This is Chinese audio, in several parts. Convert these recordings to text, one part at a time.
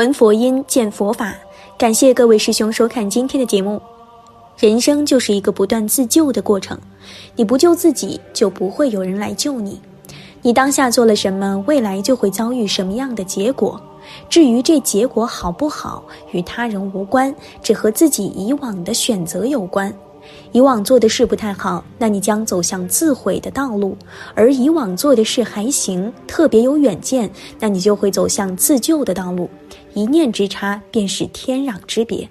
闻佛音，见佛法。感谢各位师兄收看今天的节目。人生就是一个不断自救的过程，你不救自己，就不会有人来救你。你当下做了什么，未来就会遭遇什么样的结果。至于这结果好不好，与他人无关，只和自己以往的选择有关。以往做的事不太好，那你将走向自毁的道路；而以往做的事还行，特别有远见，那你就会走向自救的道路。一念之差，便是天壤之别。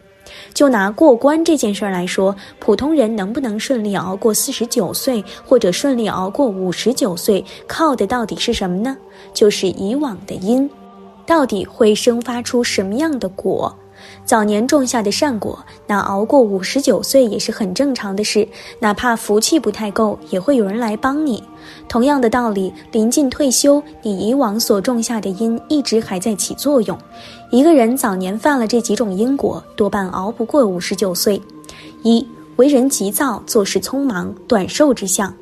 就拿过关这件事来说，普通人能不能顺利熬过四十九岁，或者顺利熬过五十九岁，靠的到底是什么呢？就是以往的因，到底会生发出什么样的果？早年种下的善果，那熬过五十九岁也是很正常的事。哪怕福气不太够，也会有人来帮你。同样的道理，临近退休，你以往所种下的因一直还在起作用。一个人早年犯了这几种因果，多半熬不过五十九岁。一为人急躁，做事匆忙，短寿之相。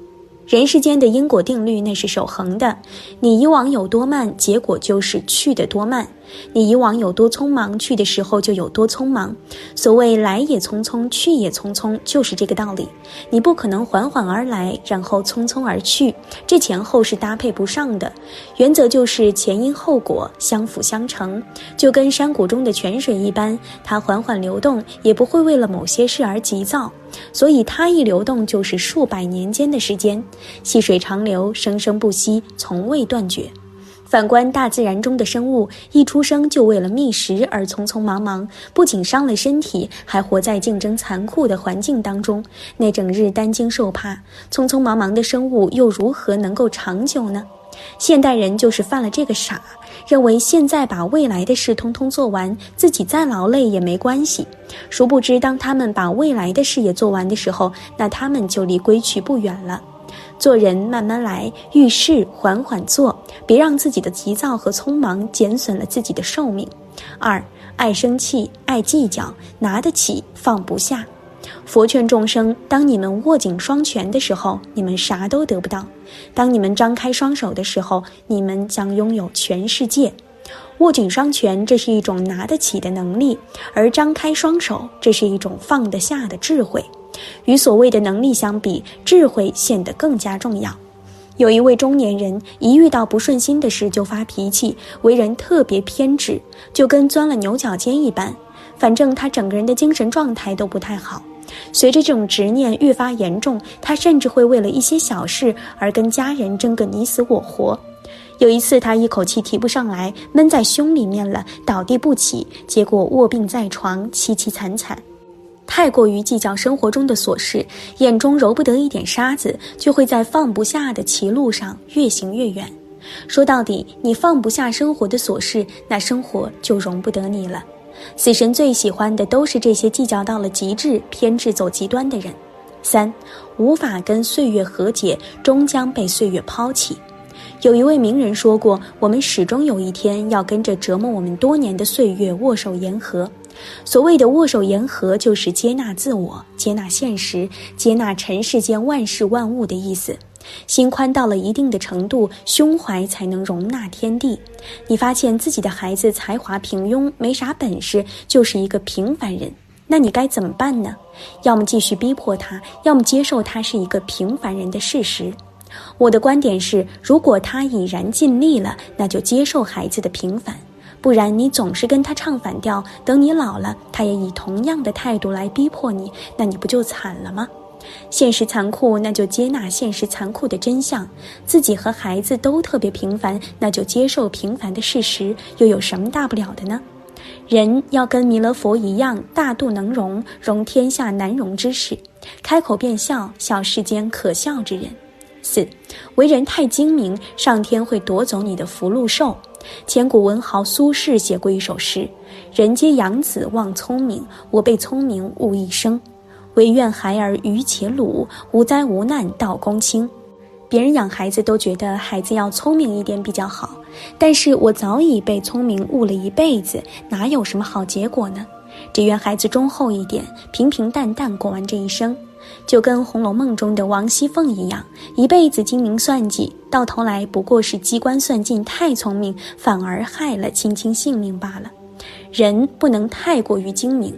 人世间的因果定律那是守恒的，你以往有多慢，结果就是去的多慢。你以往有多匆忙，去的时候就有多匆忙。所谓来也匆匆，去也匆匆，就是这个道理。你不可能缓缓而来，然后匆匆而去，这前后是搭配不上的。原则就是前因后果相辅相成，就跟山谷中的泉水一般，它缓缓流动，也不会为了某些事而急躁。所以它一流动就是数百年间的时间，细水长流，生生不息，从未断绝。反观大自然中的生物，一出生就为了觅食而匆匆忙忙，不仅伤了身体，还活在竞争残酷的环境当中，那整日担惊受怕，匆匆忙忙的生物又如何能够长久呢？现代人就是犯了这个傻，认为现在把未来的事通通做完，自己再劳累也没关系。殊不知，当他们把未来的事也做完的时候，那他们就离归去不远了。做人慢慢来，遇事缓缓做，别让自己的急躁和匆忙减损了自己的寿命。二，爱生气，爱计较，拿得起放不下。佛劝众生：当你们握紧双拳的时候，你们啥都得不到；当你们张开双手的时候，你们将拥有全世界。握紧双拳，这是一种拿得起的能力；而张开双手，这是一种放得下的智慧。与所谓的能力相比，智慧显得更加重要。有一位中年人，一遇到不顺心的事就发脾气，为人特别偏执，就跟钻了牛角尖一般。反正他整个人的精神状态都不太好。随着这种执念越发严重，他甚至会为了一些小事而跟家人争个你死我活。有一次，他一口气提不上来，闷在胸里面了，倒地不起，结果卧病在床，凄凄惨惨。太过于计较生活中的琐事，眼中揉不得一点沙子，就会在放不下的歧路上越行越远。说到底，你放不下生活的琐事，那生活就容不得你了。死神最喜欢的都是这些计较到了极致、偏执走极端的人。三，无法跟岁月和解，终将被岁月抛弃。有一位名人说过：“我们始终有一天要跟着折磨我们多年的岁月握手言和。”所谓的握手言和，就是接纳自我、接纳现实、接纳尘世间万事万物的意思。心宽到了一定的程度，胸怀才能容纳天地。你发现自己的孩子才华平庸，没啥本事，就是一个平凡人，那你该怎么办呢？要么继续逼迫他，要么接受他是一个平凡人的事实。我的观点是，如果他已然尽力了，那就接受孩子的平凡。不然，你总是跟他唱反调，等你老了，他也以同样的态度来逼迫你，那你不就惨了吗？现实残酷，那就接纳现实残酷的真相。自己和孩子都特别平凡，那就接受平凡的事实，又有什么大不了的呢？人要跟弥勒佛一样，大度能容，容天下难容之事，开口便笑，笑世间可笑之人。四，为人太精明，上天会夺走你的福禄寿。千古文豪苏轼写过一首诗：“人皆养子望聪明，我被聪明误一生。唯愿孩儿愚且鲁，无灾无难到公卿。”别人养孩子都觉得孩子要聪明一点比较好，但是我早已被聪明误了一辈子，哪有什么好结果呢？只愿孩子忠厚一点，平平淡淡过完这一生。就跟《红楼梦》中的王熙凤一样，一辈子精明算计，到头来不过是机关算尽太聪明，反而害了青青性命罢了。人不能太过于精明。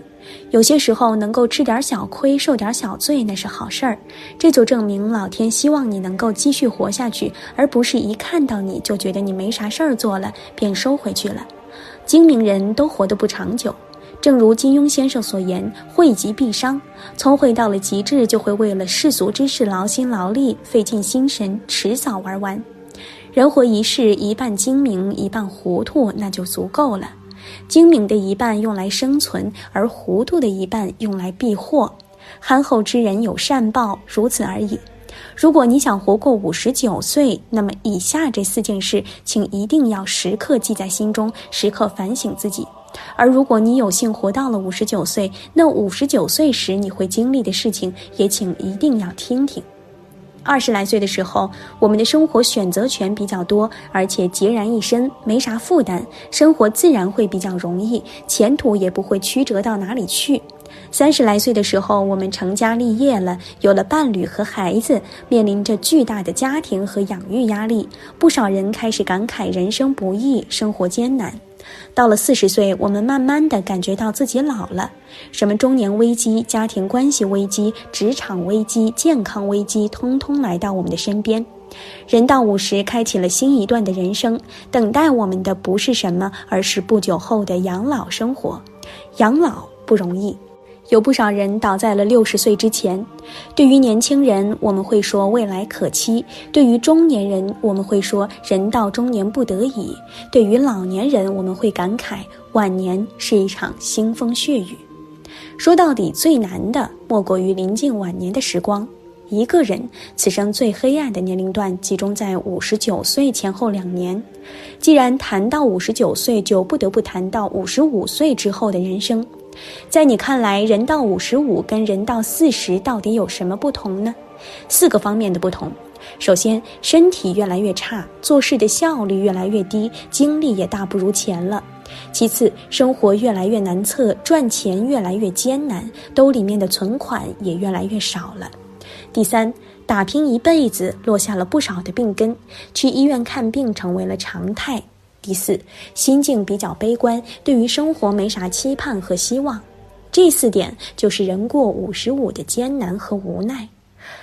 有些时候能够吃点小亏、受点小罪，那是好事儿。这就证明老天希望你能够继续活下去，而不是一看到你就觉得你没啥事儿做了便收回去了。精明人都活得不长久。正如金庸先生所言：“惠极必伤。”聪慧到了极致，就会为了世俗之事劳心劳力、费尽心神，迟早玩完。人活一世，一半精明，一半糊涂，那就足够了。精明的一半用来生存，而糊涂的一半用来避祸。憨厚之人有善报，如此而已。如果你想活过五十九岁，那么以下这四件事，请一定要时刻记在心中，时刻反省自己。而如果你有幸活到了五十九岁，那五十九岁时你会经历的事情，也请一定要听听。二十来岁的时候，我们的生活选择权比较多，而且孑然一身，没啥负担，生活自然会比较容易，前途也不会曲折到哪里去。三十来岁的时候，我们成家立业了，有了伴侣和孩子，面临着巨大的家庭和养育压力，不少人开始感慨人生不易，生活艰难。到了四十岁，我们慢慢的感觉到自己老了，什么中年危机、家庭关系危机、职场危机、健康危机，通通来到我们的身边。人到五十，开启了新一段的人生，等待我们的不是什么，而是不久后的养老生活。养老不容易。有不少人倒在了六十岁之前。对于年轻人，我们会说未来可期；对于中年人，我们会说人到中年不得已；对于老年人，我们会感慨晚年是一场腥风血雨。说到底，最难的莫过于临近晚年的时光。一个人此生最黑暗的年龄段集中在五十九岁前后两年。既然谈到五十九岁，就不得不谈到五十五岁之后的人生。在你看来，人到五十五跟人到四十到底有什么不同呢？四个方面的不同。首先，身体越来越差，做事的效率越来越低，精力也大不如前了。其次，生活越来越难测，赚钱越来越艰难，兜里面的存款也越来越少了。第三，打拼一辈子落下了不少的病根，去医院看病成为了常态。第四，心境比较悲观，对于生活没啥期盼和希望。这四点就是人过五十五的艰难和无奈。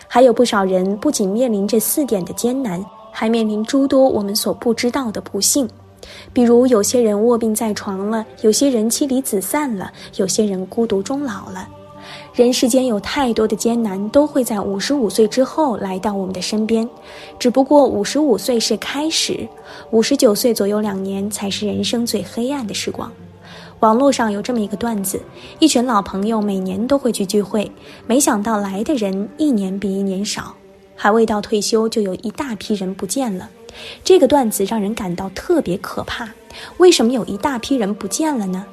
还有不少人不仅面临这四点的艰难，还面临诸多我们所不知道的不幸。比如，有些人卧病在床了，有些人妻离子散了，有些人孤独终老了。人世间有太多的艰难，都会在五十五岁之后来到我们的身边。只不过五十五岁是开始，五十九岁左右两年才是人生最黑暗的时光。网络上有这么一个段子：一群老朋友每年都会去聚会，没想到来的人一年比一年少，还未到退休就有一大批人不见了。这个段子让人感到特别可怕。为什么有一大批人不见了呢？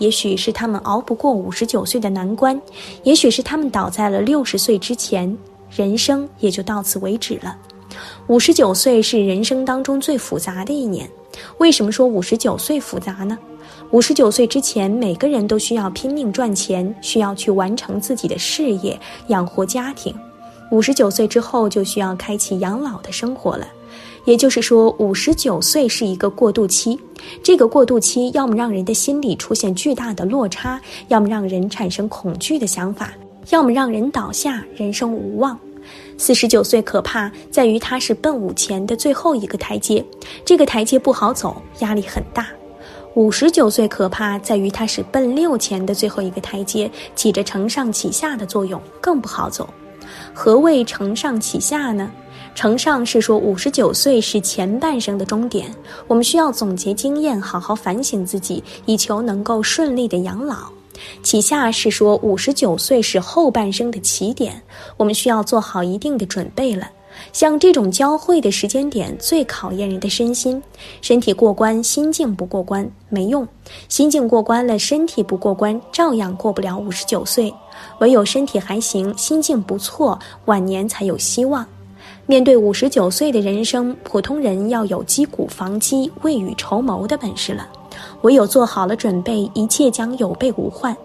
也许是他们熬不过五十九岁的难关，也许是他们倒在了六十岁之前，人生也就到此为止了。五十九岁是人生当中最复杂的一年。为什么说五十九岁复杂呢？五十九岁之前，每个人都需要拼命赚钱，需要去完成自己的事业，养活家庭。五十九岁之后，就需要开启养老的生活了。也就是说，五十九岁是一个过渡期，这个过渡期要么让人的心理出现巨大的落差，要么让人产生恐惧的想法，要么让人倒下，人生无望。四十九岁可怕在于它是奔五前的最后一个台阶，这个台阶不好走，压力很大。五十九岁可怕在于它是奔六前的最后一个台阶，起着承上启下的作用，更不好走。何谓承上启下呢？承上是说五十九岁是前半生的终点，我们需要总结经验，好好反省自己，以求能够顺利的养老。启下是说五十九岁是后半生的起点，我们需要做好一定的准备了。像这种交汇的时间点，最考验人的身心。身体过关，心境不过关没用；心境过关了，身体不过关，照样过不了五十九岁。唯有身体还行，心境不错，晚年才有希望。面对五十九岁的人生，普通人要有击鼓防饥、未雨绸缪的本事了。唯有做好了准备，一切将有备无患。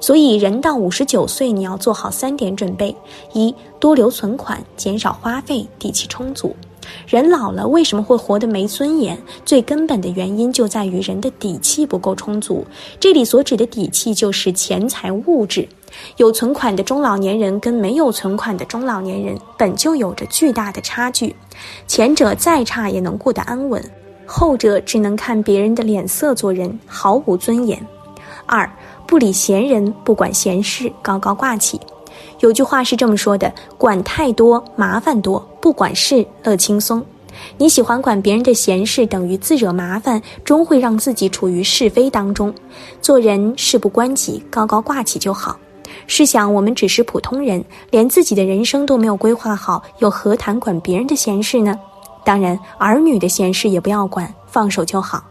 所以，人到五十九岁，你要做好三点准备：一、多留存款，减少花费，底气充足；人老了为什么会活得没尊严？最根本的原因就在于人的底气不够充足。这里所指的底气就是钱财物质。有存款的中老年人跟没有存款的中老年人本就有着巨大的差距，前者再差也能过得安稳，后者只能看别人的脸色做人，毫无尊严。二不理闲人，不管闲事，高高挂起。有句话是这么说的：管太多麻烦多，不管事乐轻松。你喜欢管别人的闲事，等于自惹麻烦，终会让自己处于是非当中。做人事不关己，高高挂起就好。试想，我们只是普通人，连自己的人生都没有规划好，又何谈管别人的闲事呢？当然，儿女的闲事也不要管，放手就好。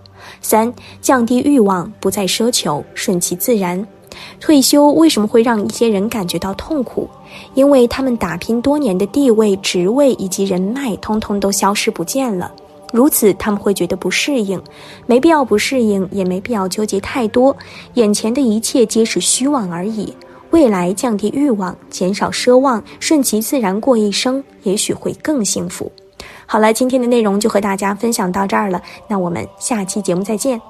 三，降低欲望，不再奢求，顺其自然。退休为什么会让一些人感觉到痛苦？因为他们打拼多年的地位、职位以及人脉，通通都消失不见了。如此，他们会觉得不适应。没必要不适应，也没必要纠结太多。眼前的一切皆是虚妄而已。未来降低欲望，减少奢望，顺其自然过一生，也许会更幸福。好了，今天的内容就和大家分享到这儿了，那我们下期节目再见。